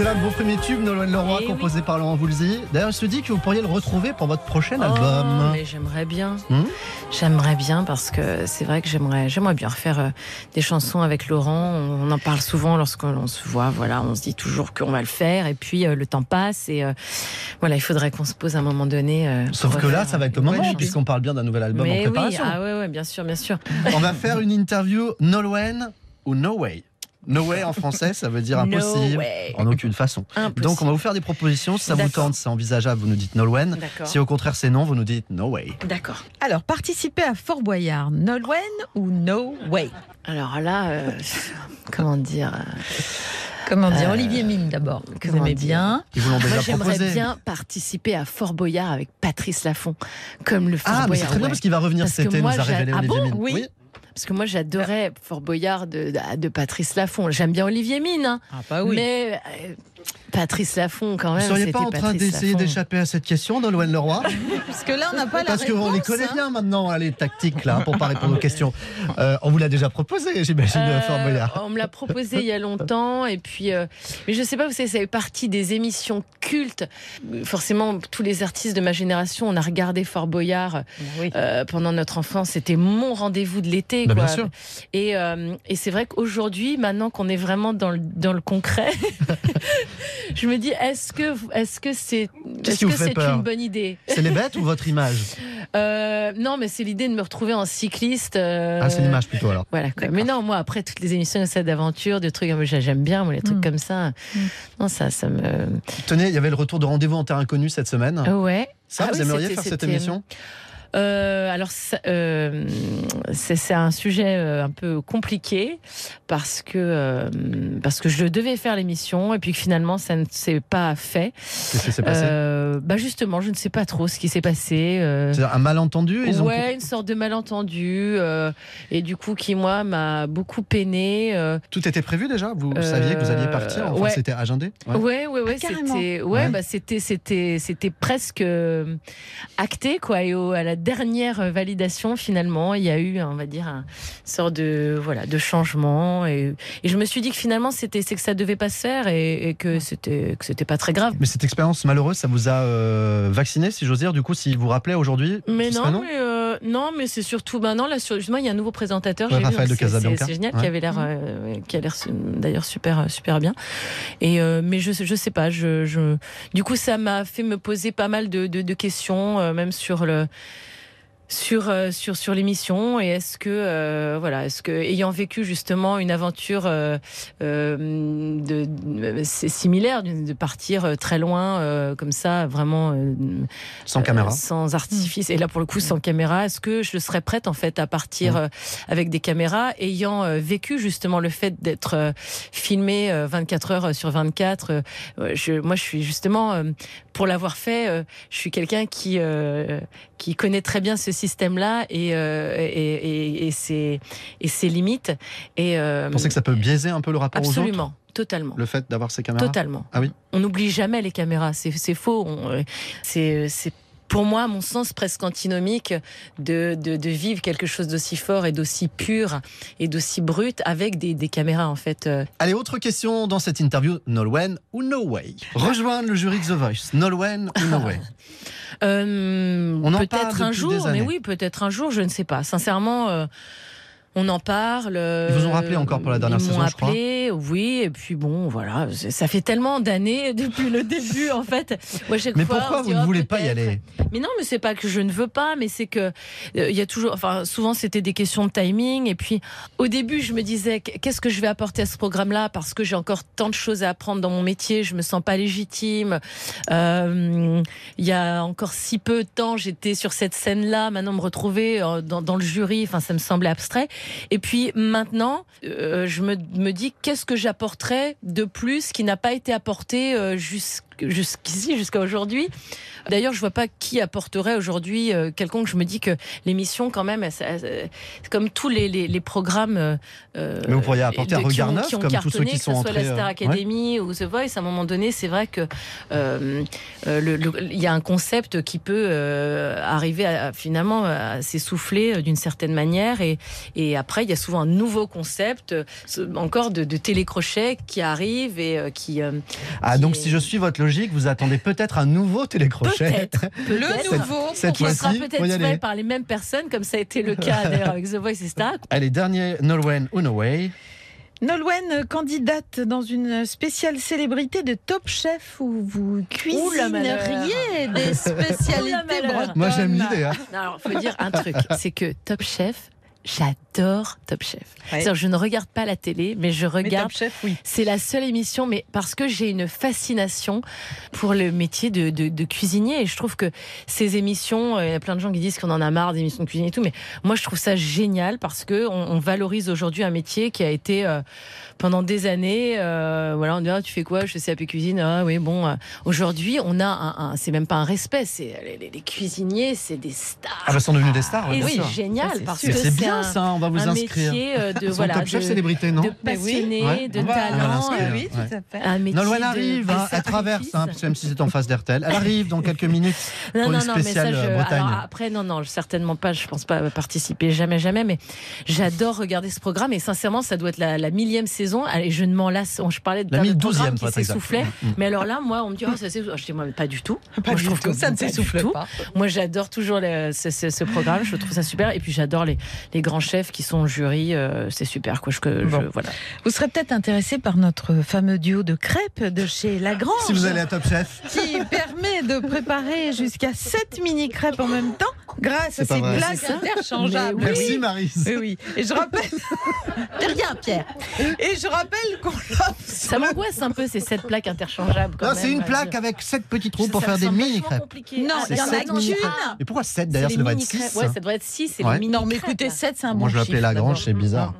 S3: C'est là le beau premier tube, Nolwenn Leroy,
S5: Eh oui.
S3: composé par Laurent Voulzy. D'ailleurs, je te dis que vous pourriez le retrouver pour votre prochain
S5: Oh,
S3: album.
S5: mais j'aimerais bien.
S3: Hmm
S5: J'aimerais bien parce que c'est vrai que j'aimerais, j'aimerais bien refaire euh, des chansons avec Laurent. On en parle souvent lorsqu'on se voit. Voilà, on se dit toujours qu'on va le faire et puis euh, le temps passe et euh, voilà, il faudrait qu'on se pose à un moment donné. euh,
S3: Sauf que là, ça va être le moment, puisqu'on parle bien d'un nouvel album
S5: Mais
S3: en
S5: oui,
S3: préparation.
S5: ah ouais, ouais, bien sûr, bien sûr.
S3: On va faire une interview Nolwenn ou No Way. No way en français, ça veut dire
S5: No
S3: impossible en aucune façon.
S5: Impossible.
S3: Donc on va vous faire des propositions. Si ça vous tente, c'est envisageable, vous nous dites Nolwenn.
S5: D'accord.
S3: Si au contraire c'est non, vous nous dites No way.
S5: D'accord.
S4: Alors, participer à Fort Boyard, Nolwenn ou No Way?
S5: Alors là, euh, comment dire euh,
S4: Comment dire?
S5: Euh,
S4: Olivier Mine d'abord, que vous aimez bien.
S3: Ils vous l'ont déjà
S5: Moi, j'aimerais bien participer à Fort Boyard avec Patrice Lafont, comme le Fort
S3: Ah, mais
S5: Boyard.
S3: c'est très bien
S5: ouais.
S3: parce qu'il va revenir
S5: Parce
S3: cet été,
S5: moi,
S3: nous a révélé
S5: Ah
S3: Olivier
S5: bon?
S3: Mine.
S5: Oui. Parce que moi, j'adorais Fort Boyard de, de Patrice Lafont. J'aime bien Olivier Mine, hein.
S4: Ah bah oui.
S5: mais euh, Patrice Lafont, quand
S3: Vous
S5: même.
S3: ne seriez pas en train d'essayer d'échapper à cette question, Nolwenn Leroy?
S4: Parce que là, on n'a pas la
S3: Parce
S4: réponse.
S3: qu'on les connaît
S4: hein.
S3: bien maintenant, hein, les tactiques là, pour pas répondre aux questions. Euh, on vous l'a déjà proposé, j'imagine,
S5: Euh,
S3: Fort Boyard.
S5: on me l'a proposé il y a longtemps et puis euh, mais je sais pas vous savez ça fait partie des émissions cultes forcément tous les artistes de ma génération on a regardé Fort Boyard euh, pendant notre enfance c'était mon rendez-vous de l'été
S3: Bah,
S5: quoi.
S3: bien sûr.
S5: et, euh, et c'est vrai qu'aujourd'hui maintenant qu'on est vraiment dans le, dans le concret je me dis est-ce que est-ce que c'est
S3: Qu'est-ce
S5: est-ce
S3: qui vous
S5: que
S3: fait
S5: c'est
S3: peur
S5: une bonne idée?
S3: C'est les bêtes ou votre image?
S5: Euh, non, mais c'est l'idée de me retrouver en cycliste. euh,
S3: Ah, c'est l'image plutôt alors.
S5: Voilà. quoi. Mais non, moi, après toutes les émissions d'aventure, de trucs, j'aime bien, moi, les trucs
S4: Mm.
S5: comme ça. Non, ça, ça me.
S3: Tenez, il y avait le retour de rendez-vous en terre inconnue cette semaine.
S5: Ouais.
S3: Ça,
S5: Ah
S3: vous
S5: oui,
S3: aimeriez
S5: c'était-
S3: faire cette émission?
S5: Euh, alors, euh, c'est un sujet euh, un peu compliqué parce que, euh, parce que je devais faire l'émission et puis que finalement, ça ne s'est pas fait.
S3: Qu'est-ce qui s'est passé
S5: Euh, bah Justement, je ne sais pas trop ce qui s'est passé. euh.
S3: C'est un malentendu ils ont-
S5: Ouais, une sorte de malentendu euh, et du coup qui moi m'a beaucoup peiné. euh,
S3: Tout était prévu déjà? Vous
S5: Euh,
S3: saviez que vous alliez partir Enfin,
S5: ouais.
S3: c'était agendé?
S5: Ouais, ouais, ouais,
S4: Ah, carrément.
S5: c'était, ouais,
S3: Ouais.
S5: bah, c'était, c'était, c'était presque acté, quoi. Et au- à la dernière validation, finalement, il y a eu, on va dire, un sort de, voilà, de changement. Et, et je me suis dit que finalement, c'était, c'est que ça devait pas se faire et, et que c'était, que c'était pas très grave.
S3: Mais cette expérience malheureuse, ça vous a euh, vacciné, si j'ose dire. Du coup, si vous rappelez aujourd'hui,
S5: Mais non,
S3: serait non
S5: mais euh, non, mais c'est surtout maintenant là sur justement il y a un nouveau présentateur.
S3: Ouais,
S5: j'ai
S3: Raphaël
S5: donc
S3: de
S5: c'est-. C'est génial,
S3: Ouais.
S5: qui avait l'air, euh, qui a l'air d'ailleurs super super bien. Et euh, mais je je sais pas, je, je du coup ça m'a fait me poser pas mal de, de, de questions, euh, même sur le sur euh, sur sur l'émission et est-ce que euh, voilà est-ce que ayant vécu justement une aventure euh, euh, de, de- c'est similaire de partir euh, très loin euh, comme ça vraiment euh,
S3: Sans caméra.
S5: sans artifice et là pour le coup sans caméra est-ce que je serais prête en fait à partir euh, avec des caméras ayant euh, vécu justement le fait d'être euh, filmé euh, 24 heures sur 24 euh, euh, je, moi je suis justement euh, pour l'avoir fait euh, je suis quelqu'un qui euh, qui connaît très bien ce système-là et, euh, et, et, et ses, et ses limites. Et, euh,
S3: Vous pensez que ça peut biaiser un peu le rapport aux
S5: Absolument, totalement.
S3: Le fait d'avoir ces caméras
S5: Totalement.
S3: Ah oui
S5: On n'oublie jamais les caméras, c'est faux. Euh, c'est pour moi, à mon sens, presque antinomique de, de, de vivre quelque chose d'aussi fort et d'aussi pur et d'aussi brut avec des, des caméras, en fait. euh.
S3: Allez, autre question dans cette interview Nolwenn ou No Way? Rejoindre le jury de The Voice. Nolwenn ou No Way?
S5: Euh,
S3: On en
S5: peut-être un jour, mais oui, peut-être un jour, je ne sais pas. Sincèrement, euh, on en parle.
S3: Ils vous ont rappelé encore pour la dernière
S5: ils
S3: saison, je crois.
S5: oui, et puis bon, voilà, ça fait tellement d'années depuis le début, en fait. Moi,
S3: Mais
S5: fois,
S3: pourquoi vous ne
S5: oh,
S3: voulez pas y aller
S5: Mais non, mais c'est pas que je ne veux pas, mais c'est que euh, il y a toujours, enfin, souvent c'était des questions de timing. Et puis, au début, je me disais, qu'est-ce que je vais apporter à ce programme-là? Parce que j'ai encore tant de choses à apprendre dans mon métier, je me sens pas légitime. Euh, Il y a encore si peu de temps, j'étais sur cette scène-là. Maintenant, me retrouver euh, dans, dans le jury, enfin, ça me semblait abstrait. Et puis maintenant, euh, je me, me dis, qu'est-ce que j'apporterais de plus qui n'a pas été apporté euh, jusqu'- jusqu'ici, jusqu'à aujourd'hui D'ailleurs, je vois pas qui apporterait aujourd'hui euh, quelconque. Je me dis que l'émission, quand même, c'est comme tous les, les, les programmes. euh,
S3: Mais vous pourriez apporter
S5: de-
S3: un regard neuf, comme tous ceux qui
S5: que
S3: sont
S5: ce soit
S3: entrés,
S5: la Star
S3: euh,
S5: Academy ou The Voice. À un moment donné, c'est vrai que euh, euh, il y a un concept qui peut euh, arriver à, finalement à s'essouffler euh, d'une certaine manière, et, et après il y a souvent un nouveau concept, euh, ce- encore de, de télécrochet qui arrive et euh, qui euh,
S3: Ah, donc si je suis votre logique, vous attendez peut-être un nouveau télécrochet.
S5: Peut-être.
S4: Le nouveau,
S3: Cette
S5: qui sera peut-être fait par les mêmes personnes, comme ça a été le cas d'ailleurs avec The Voice et Star.
S3: Allez, dernier Nolwenn ou No Way.
S4: Nolwenn, candidate dans une spéciale célébrité de Top Chef où vous cuisineriez des spécialités bretonnes.
S3: Moi, j'aime l'idée. hein.
S5: Alors, faut dire un truc, c'est que Top Chef, j'adore Top Chef.
S4: Ouais.
S5: Je ne regarde pas la télé, mais je
S4: Mais
S5: regarde.
S4: Top Chef, oui.
S5: C'est la seule émission, mais parce que j'ai une fascination pour le métier de, de- de cuisinier. Et je trouve que ces émissions, euh, il y a plein de gens qui disent qu'on en a marre des émissions de cuisine et tout, mais moi je trouve ça génial parce que on, on valorise aujourd'hui un métier qui a été euh, pendant des années. euh, voilà, on dit ah, tu fais quoi Je fais CAP cuisine? Ah oui, bon. euh, aujourd'hui, on a un, un- c'est même pas un respect. C'est les, les- les cuisiniers, c'est des stars.
S3: Ah, bah, sont devenus des stars,
S5: Et
S3: bien
S5: oui,
S3: sûr.
S5: génial
S3: Ça,
S5: parce
S3: sûr.
S5: que
S3: C'est bien,
S5: un-
S3: ça, on va vous
S5: un
S3: inscrire.
S5: métier euh, de
S3: Ils
S5: voilà
S3: Top Chef
S5: de-
S3: célébrité, non
S5: de passionnés,
S3: Ouais,
S5: de talent. oui,
S4: tout à fait.
S5: Un métier
S3: Nolwenn
S5: de-
S3: arrive,
S5: de
S3: hein, elle traverse, hein, parce que même si c'est en face d'RTL, elle arrive dans quelques minutes
S5: Non,
S3: pour
S5: non,
S3: une
S5: non, mais ça,
S3: spéciale
S5: je,
S3: Bretagne.
S5: alors, après, non, non, certainement pas. Je pense pas participer, jamais, jamais. Mais j'adore regarder ce programme et sincèrement, ça doit être la, la millième saison. Allez, je ne m'en lasse. Je parlais de
S3: La
S5: plein de
S3: 1012e,
S5: programmes
S3: pour
S5: qui s'essoufflaient.
S3: Mm, mm.
S5: Mais alors là, moi, on me dit, oh, ça s'essouffle. Je dis, moi, pas du tout.
S4: Pas
S5: Moi,
S4: du
S5: je trouve
S4: tout,
S5: que
S4: ça ne s'essouffle pas.
S5: Moi, j'adore toujours ce, ce- ce programme. Je trouve ça super. Et puis, j'adore les, les grands chefs qui sont au jury. euh, c'est super, quoi. Je, que- je-
S4: Bon.
S5: voilà.
S4: Vous serez peut-être intéressé par notre fameux duo de crêpes de chez Lagrange.
S3: Si vous allez à Top Chef.
S4: qui permet de préparer jusqu'à 7 mini crêpes en même temps. Grâce à ces plaques interchangeables.
S5: Oui.
S3: Merci Marise.
S4: Oui, oui. Et je rappelle. De rien, Pierre. Et je rappelle qu'on l'a.
S5: Ça m'angoisse un peu ces sept plaques interchangeables. quand
S3: Non, c'est une plaque avec sept petits trous pour faire des mini crêpes.
S5: compliqué.
S4: Non,
S5: Ah,
S4: il y en a
S3: sept
S4: qu'une.
S3: Et pourquoi 7 d'ailleurs Ça devrait être
S5: mini
S3: 6.
S5: crêpes. Ouais, ça devrait être 6. C'est
S3: Ouais.
S5: les mini
S4: Non, mais écoutez. 7, c'est un bon
S3: Moi je l'appelais Lagrange,
S4: d'abord.
S3: c'est bizarre.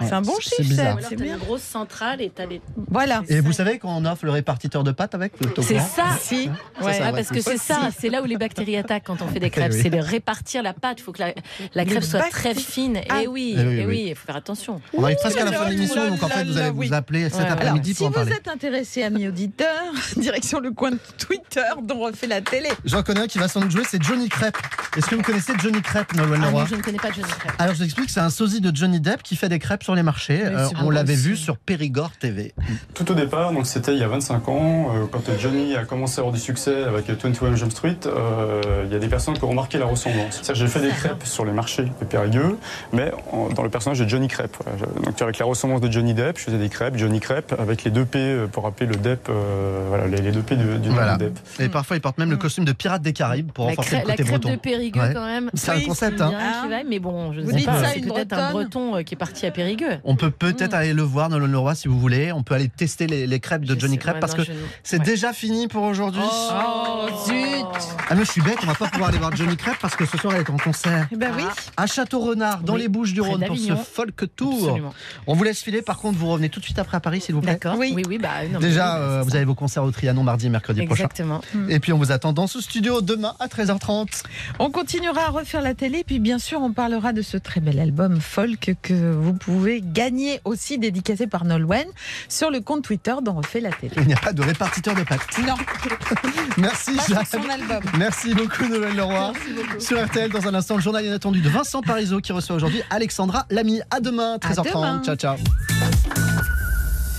S5: Ouais.
S4: C'est un bon
S3: C'est
S4: chiffre,
S3: bizarre.
S4: c'est
S5: t'as
S4: bien.
S5: une grosse centrale et t'as les.
S4: Voilà.
S3: Et vous savez qu'on offre le répartiteur de pâtes avec le
S5: C'est
S3: topo
S5: ça.
S4: Si.
S3: Ça,
S5: Ouais,
S3: ça
S5: ah,
S3: va
S5: parce que c'est ça, c'est là où les bactéries attaquent quand on fait des crêpes,
S3: Eh oui.
S5: c'est de répartir la pâte. Il faut que la, la crêpe soit très fine.
S4: Ah.
S5: Et oui,
S3: Eh oui,
S5: et
S3: oui.
S5: oui, il faut faire attention.
S3: On arrive presque à la fin de l'émission, donc en fait vous allez vous appeler cet après-midi
S4: si
S3: pour en
S4: vous êtes intéressé, amis auditeurs, direction le coin de Twitter dont refait la télé.
S3: J'en connais un qui va sans doute jouer, c'est Johnny Crêpe. Est-ce que vous connaissez Johnny Crêpe, Nolwenn
S5: Ah,
S3: Leroy
S5: je ne connais pas Johnny Crêpe.
S3: Alors je vous explique, c'est un sosie de Johnny Depp qui fait des crêpes sur les marchés. Euh, on l'avait vu sur Périgord TV.
S18: Tout au départ, donc c'était il y a 25 ans, euh, quand Johnny a commencé à avoir du succès avec 21 Jump Street, euh, il y a des personnes qui ont remarqué la ressemblance. J'ai fait des crêpes sur les marchés de Périgueux, mais en- dans le personnage de Johnny Crêpe. Voilà. Donc avec la ressemblance de Johnny Depp, je faisais des crêpes, Johnny Crêpe, avec les deux P pour rappeler le Depp, euh, voilà, les, les deux P du, du nom
S3: Voilà.
S18: de Depp.
S3: Et parfois il porte même le costume de pirate des Caraïbes pour
S5: La,
S3: renforcer le
S5: la
S3: côté
S5: crêpe
S3: breton.
S5: de Périgueux,
S3: Ouais.
S5: quand même.
S3: C'est un concept, hein.
S5: vaille, mais bon, je ne
S4: Vous
S5: sais
S4: dites
S5: pas. C'est
S4: une
S5: peut-être un breton qui est parti à Périgueux.
S3: On peut peut-être aller le voir dans le Leroy si vous voulez. On peut aller tester les, les crêpes de
S5: Je
S3: Johnny
S5: sais,
S3: Crêpe parce que
S5: je
S3: c'est
S5: ouais.
S3: déjà fini pour aujourd'hui.
S4: Oh, zut
S3: Ah mais je suis bête, on va pas pouvoir aller voir Johnny Crêpe parce que ce soir elle est en concert.
S4: Eh ben oui.
S3: À Château-Renard, dans
S5: Oui,
S3: les Bouches du
S5: près
S3: Rhône pour ce folk tour.
S5: Absolument.
S3: On vous laisse filer, par contre vous revenez tout de suite après à Paris s'il vous plaît.
S5: D'accord. Oui, oui, bah. non,
S3: Déjà,
S5: oui,
S3: euh, vous avez vos concerts au Trianon mardi et mercredi
S5: Exactement.
S3: prochain. Et puis on vous attend dans ce studio demain à 13h30.
S4: On continuera à refaire la télé, puis bien sûr, on parlera de ce très bel album folk que vous pouvez gagner aussi, dédicacé par Nolwenn, sur le compte Twitter dont refait la télé.
S3: Il n'y a pas de répartiteur de pâtes.
S4: Non,
S3: Merci
S4: son album.
S3: Merci beaucoup Noël Leroy. Sur RTL, dans un instant, le journal inattendu de Vincent Parisot qui reçoit aujourd'hui Alexandra Lamy. À demain, 13h30.
S4: demain.
S3: Ciao, ciao.